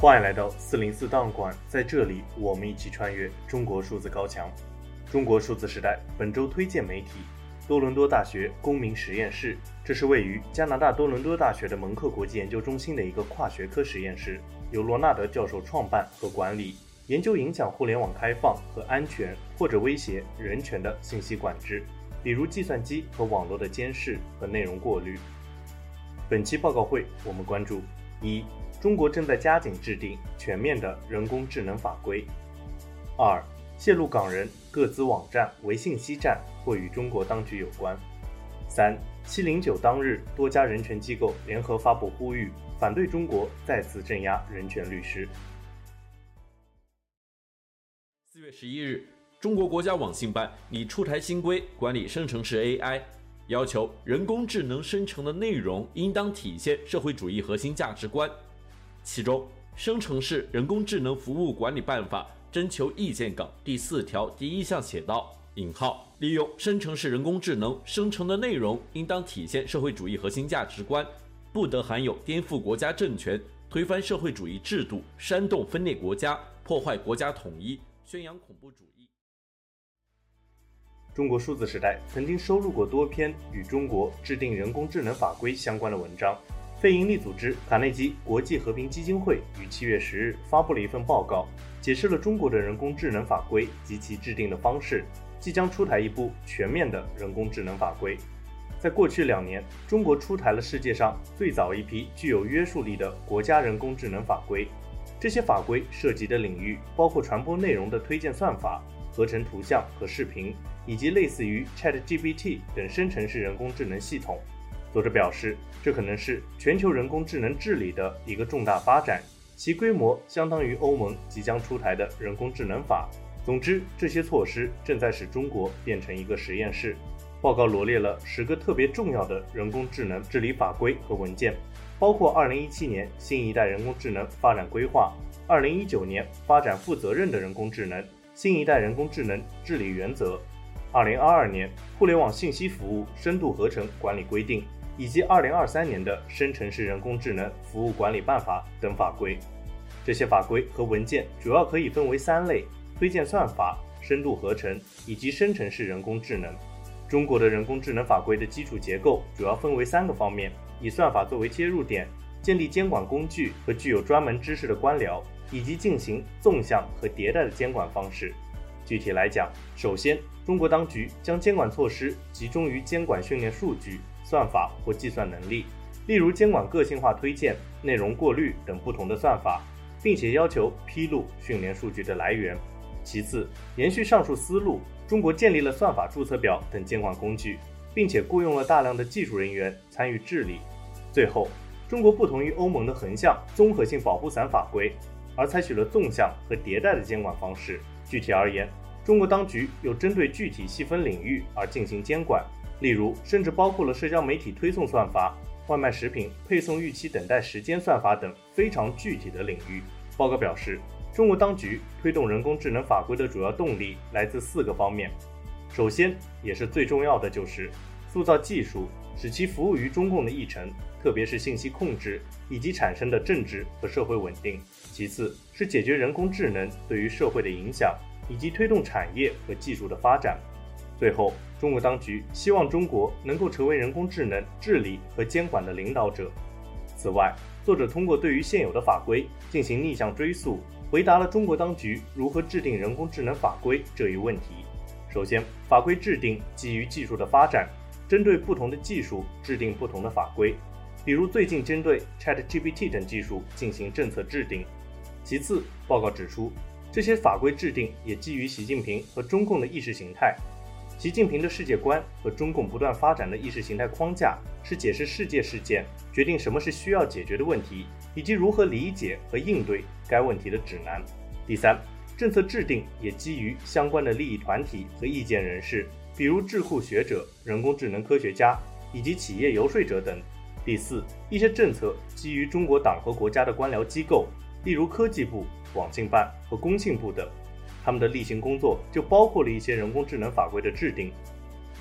欢迎来到四零四档案馆，在这里，我们一起穿越中国数字高墙。中国数字时代本周推荐媒体：多伦多大学公民实验室，这是位于加拿大多伦多大学的蒙克国际研究中心的一个跨学科实验室，由罗纳德教授创办和管理，研究影响互联网开放和安全或者威胁人权的信息管制，比如计算机和网络的监视和内容过滤。本期报告会，我们关注一。中国正在加紧制定全面的人工智能法规。二、泄露港人各资网站为信息站或与中国当局有关。三、七零九当日，多家人权机构联合发布呼吁，反对中国再次镇压人权律师。四月十一日，中国国家网信办拟出台新规，管理生成式 AI，要求人工智能生成的内容应当体现社会主义核心价值观。其中，《生成式人工智能服务管理办法》征求意见稿第四条第一项写道：“引号利用生成式人工智能生成的内容，应当体现社会主义核心价值观，不得含有颠覆国家政权、推翻社会主义制度、煽动分裂国家、破坏国家统一、宣扬恐怖主义。”中国数字时代曾经收录过多篇与中国制定人工智能法规相关的文章。非营利组织卡内基国际和平基金会于七月十日发布了一份报告，解释了中国的人工智能法规及其制定的方式，即将出台一部全面的人工智能法规。在过去两年，中国出台了世界上最早一批具有约束力的国家人工智能法规。这些法规涉及的领域包括传播内容的推荐算法、合成图像和视频，以及类似于 ChatGPT 等生成式人工智能系统。作者表示，这可能是全球人工智能治理的一个重大发展，其规模相当于欧盟即将出台的人工智能法。总之，这些措施正在使中国变成一个实验室。报告罗列了十个特别重要的人工智能治理法规和文件，包括2017年新一代人工智能发展规划、2019年发展负责任的人工智能、新一代人工智能治理原则、2022年互联网信息服务深度合成管理规定。以及二零二三年的生成式人工智能服务管理办法等法规，这些法规和文件主要可以分为三类：推荐算法、深度合成以及生成式人工智能。中国的人工智能法规的基础结构主要分为三个方面：以算法作为切入点，建立监管工具和具有专门知识的官僚，以及进行纵向和迭代的监管方式。具体来讲，首先，中国当局将监管措施集中于监管训练数据。算法或计算能力，例如监管个性化推荐、内容过滤等不同的算法，并且要求披露训练数据的来源。其次，延续上述思路，中国建立了算法注册表等监管工具，并且雇佣了大量的技术人员参与治理。最后，中国不同于欧盟的横向综合性保护伞法规，而采取了纵向和迭代的监管方式。具体而言，中国当局有针对具体细分领域而进行监管。例如，甚至包括了社交媒体推送算法、外卖食品配送预期等待时间算法等非常具体的领域。报告表示，中国当局推动人工智能法规的主要动力来自四个方面。首先，也是最重要的，就是塑造技术，使其服务于中共的议程，特别是信息控制以及产生的政治和社会稳定。其次，是解决人工智能对于社会的影响，以及推动产业和技术的发展。最后，中国当局希望中国能够成为人工智能治理和监管的领导者。此外，作者通过对于现有的法规进行逆向追溯，回答了中国当局如何制定人工智能法规这一问题。首先，法规制定基于技术的发展，针对不同的技术制定不同的法规，比如最近针对 ChatGPT 等技术进行政策制定。其次，报告指出，这些法规制定也基于习近平和中共的意识形态。习近平的世界观和中共不断发展的意识形态框架是解释世界事件、决定什么是需要解决的问题，以及如何理解和应对该问题的指南。第三，政策制定也基于相关的利益团体和意见人士，比如智库学者、人工智能科学家以及企业游说者等。第四，一些政策基于中国党和国家的官僚机构，例如科技部、网信办和工信部等。他们的例行工作就包括了一些人工智能法规的制定。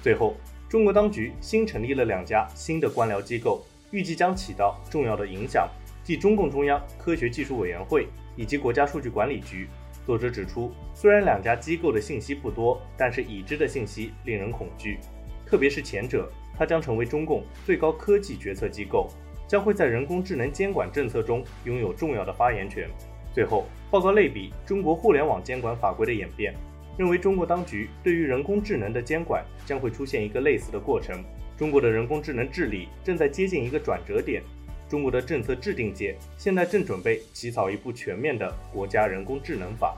最后，中国当局新成立了两家新的官僚机构，预计将起到重要的影响，即中共中央科学技术委员会以及国家数据管理局。作者指出，虽然两家机构的信息不多，但是已知的信息令人恐惧，特别是前者，它将成为中共最高科技决策机构，将会在人工智能监管政策中拥有重要的发言权。最后，报告类比中国互联网监管法规的演变，认为中国当局对于人工智能的监管将会出现一个类似的过程。中国的人工智能治理正在接近一个转折点，中国的政策制定界现在正准备起草一部全面的国家人工智能法。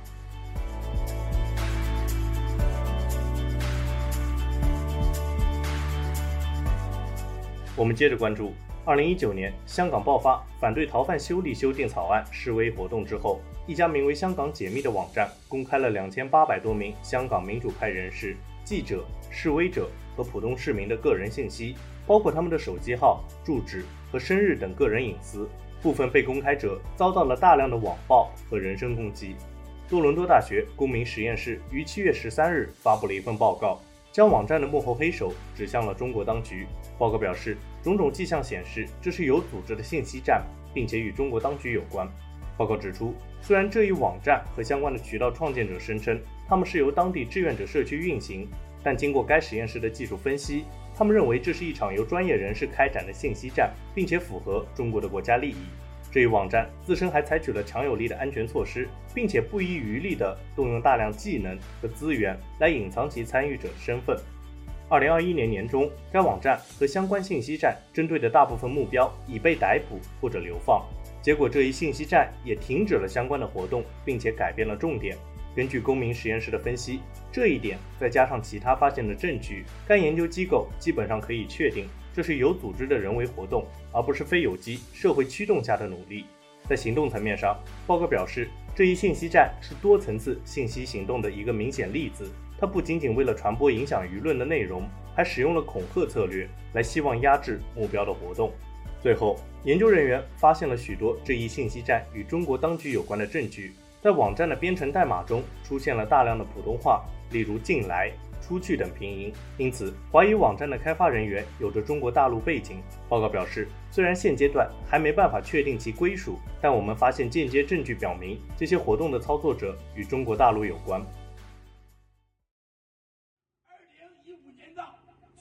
我们接着关注。二零一九年，香港爆发反对逃犯修例修订草案示威活动之后，一家名为“香港解密”的网站公开了两千八百多名香港民主派人士、记者、示威者和普通市民的个人信息，包括他们的手机号、住址和生日等个人隐私。部分被公开者遭到了大量的网暴和人身攻击。多伦多大学公民实验室于七月十三日发布了一份报告。将网站的幕后黑手指向了中国当局。报告表示，种种迹象显示这是有组织的信息战，并且与中国当局有关。报告指出，虽然这一网站和相关的渠道创建者声称他们是由当地志愿者社区运行，但经过该实验室的技术分析，他们认为这是一场由专业人士开展的信息战，并且符合中国的国家利益。这一网站自身还采取了强有力的安全措施，并且不遗余力地动用大量技能和资源来隐藏其参与者的身份。二零二一年年中，该网站和相关信息站针对的大部分目标已被逮捕或者流放。结果，这一信息站也停止了相关的活动，并且改变了重点。根据公民实验室的分析，这一点再加上其他发现的证据，该研究机构基本上可以确定。这是有组织的人为活动，而不是非有机社会驱动下的努力。在行动层面上，报告表示，这一信息站是多层次信息行动的一个明显例子。它不仅仅为了传播影响舆论的内容，还使用了恐吓策略来希望压制目标的活动。最后，研究人员发现了许多这一信息站与中国当局有关的证据，在网站的编程代码中出现了大量的普通话，例如“进来”。出去等拼音，因此怀疑网站的开发人员有着中国大陆背景。报告表示，虽然现阶段还没办法确定其归属，但我们发现间接证据表明这些活动的操作者与中国大陆有关。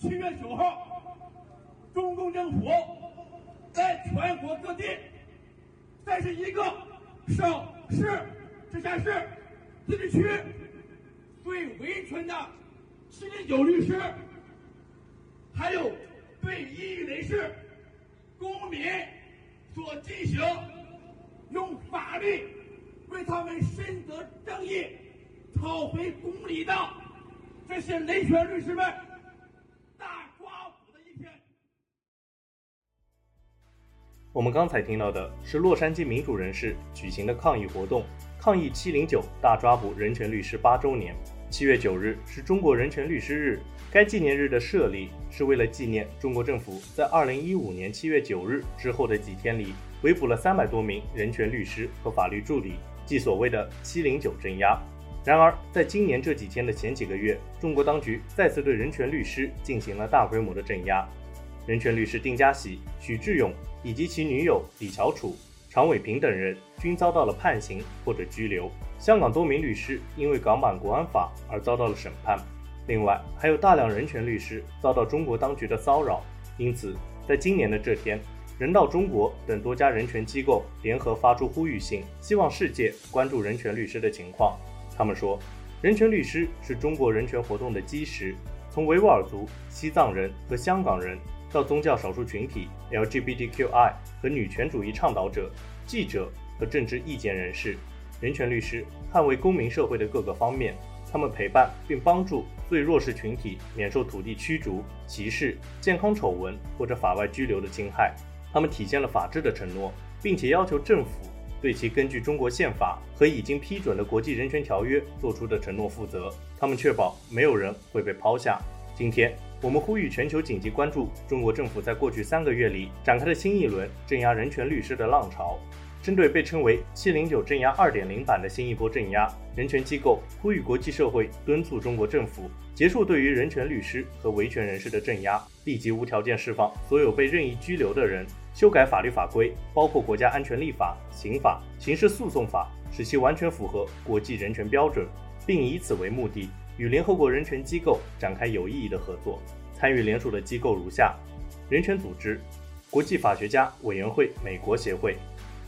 七月九号，中共政府在全国各地，三十一个省市直辖市自治区对维权的。七零九律师，还有对异议人士、公民所进行用法律为他们伸得正义、讨回公理的这些人权律师们，我们刚才听到的是洛杉矶民主人士举行的抗议活动，抗议七零九大抓捕人权律师八周年。七月九日是中国人权律师日，该纪念日的设立是为了纪念中国政府在二零一五年七月九日之后的几天里，围捕了三百多名人权律师和法律助理，即所谓的“七零九镇压”。然而，在今年这几天的前几个月，中国当局再次对人权律师进行了大规模的镇压，人权律师丁家喜、许志勇以及其女友李乔楚、常伟平等人均遭到了判刑或者拘留。香港多名律师因为港版国安法而遭到了审判，另外还有大量人权律师遭到中国当局的骚扰。因此，在今年的这天，人道中国等多家人权机构联合发出呼吁信，希望世界关注人权律师的情况。他们说，人权律师是中国人权活动的基石，从维吾尔族、西藏人和香港人，到宗教少数群体 LGBTQI 和女权主义倡导者、记者和政治意见人士。人权律师捍卫公民社会的各个方面，他们陪伴并帮助最弱势群体免受土地驱逐、歧视、健康丑闻或者法外拘留的侵害。他们体现了法治的承诺，并且要求政府对其根据中国宪法和已经批准的国际人权条约做出的承诺负责。他们确保没有人会被抛下。今天，我们呼吁全球紧急关注中国政府在过去三个月里展开的新一轮镇压人权律师的浪潮。针对被称为“七零九镇压二点零版”的新一波镇压，人权机构呼吁国际社会敦促中国政府结束对于人权律师和维权人士的镇压，立即无条件释放所有被任意拘留的人，修改法律法规，包括国家安全立法、刑法、刑事诉讼法，使其完全符合国际人权标准，并以此为目的与联合国人权机构展开有意义的合作。参与联署的机构如下：人权组织、国际法学家委员会美国协会。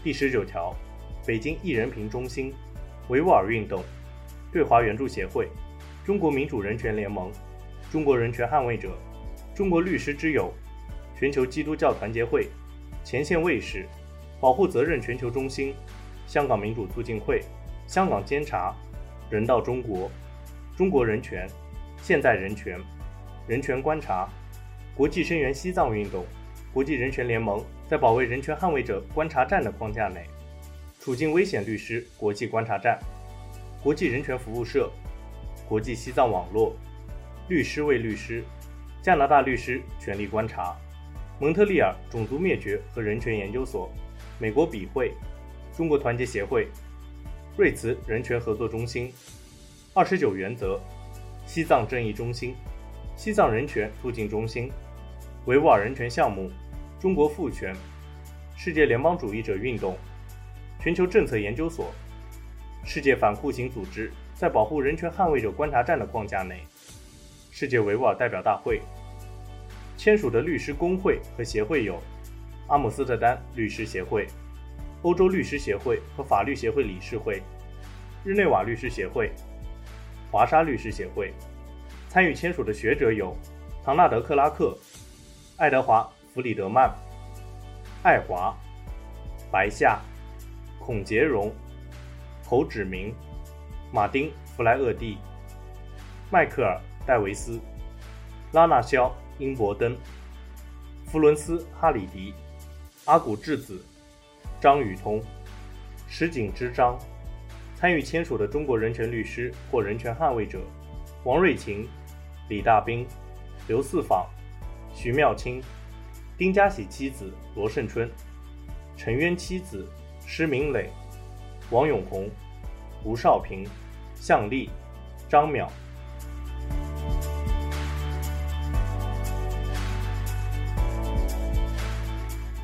第十九条，北京一人评中心、维吾尔运动、对华援助协会、中国民主人权联盟、中国人权捍卫者、中国律师之友、全球基督教团结会、前线卫士、保护责任全球中心、香港民主促进会、香港监察、人道中国、中国人权、现代人权、人权观察、国际声援西藏运动、国际人权联盟。在保卫人权捍卫者观察站的框架内，处境危险律师国际观察站、国际人权服务社、国际西藏网络、律师为律师、加拿大律师权利观察、蒙特利尔种族灭绝和人权研究所、美国笔会、中国团结协会、瑞慈人权合作中心、二十九原则、西藏正义中心、西藏人权促进中心、维吾尔人权项目。中国赋权、世界联邦主义者运动、全球政策研究所、世界反酷刑组织在保护人权捍卫者观察站的框架内，世界维吾尔代表大会签署的律师工会和协会有：阿姆斯特丹律师协会、欧洲律师协会和法律协会理事会、日内瓦律师协会、华沙律师协会。参与签署的学者有：唐纳德·克拉克、爱德华。弗里德曼、爱华、白夏、孔杰荣、侯芷明、马丁·弗莱厄蒂、迈克尔·戴维斯、拉纳肖·英伯登、弗伦斯·哈里迪、阿古智子、张宇通、石井之章。参与签署的中国人权律师或人权捍卫者：王瑞琴、李大兵、刘四舫、徐妙清。丁家喜妻子罗胜春，陈渊妻子施明磊，王永红、吴少平、向丽、张淼。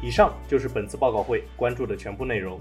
以上就是本次报告会关注的全部内容。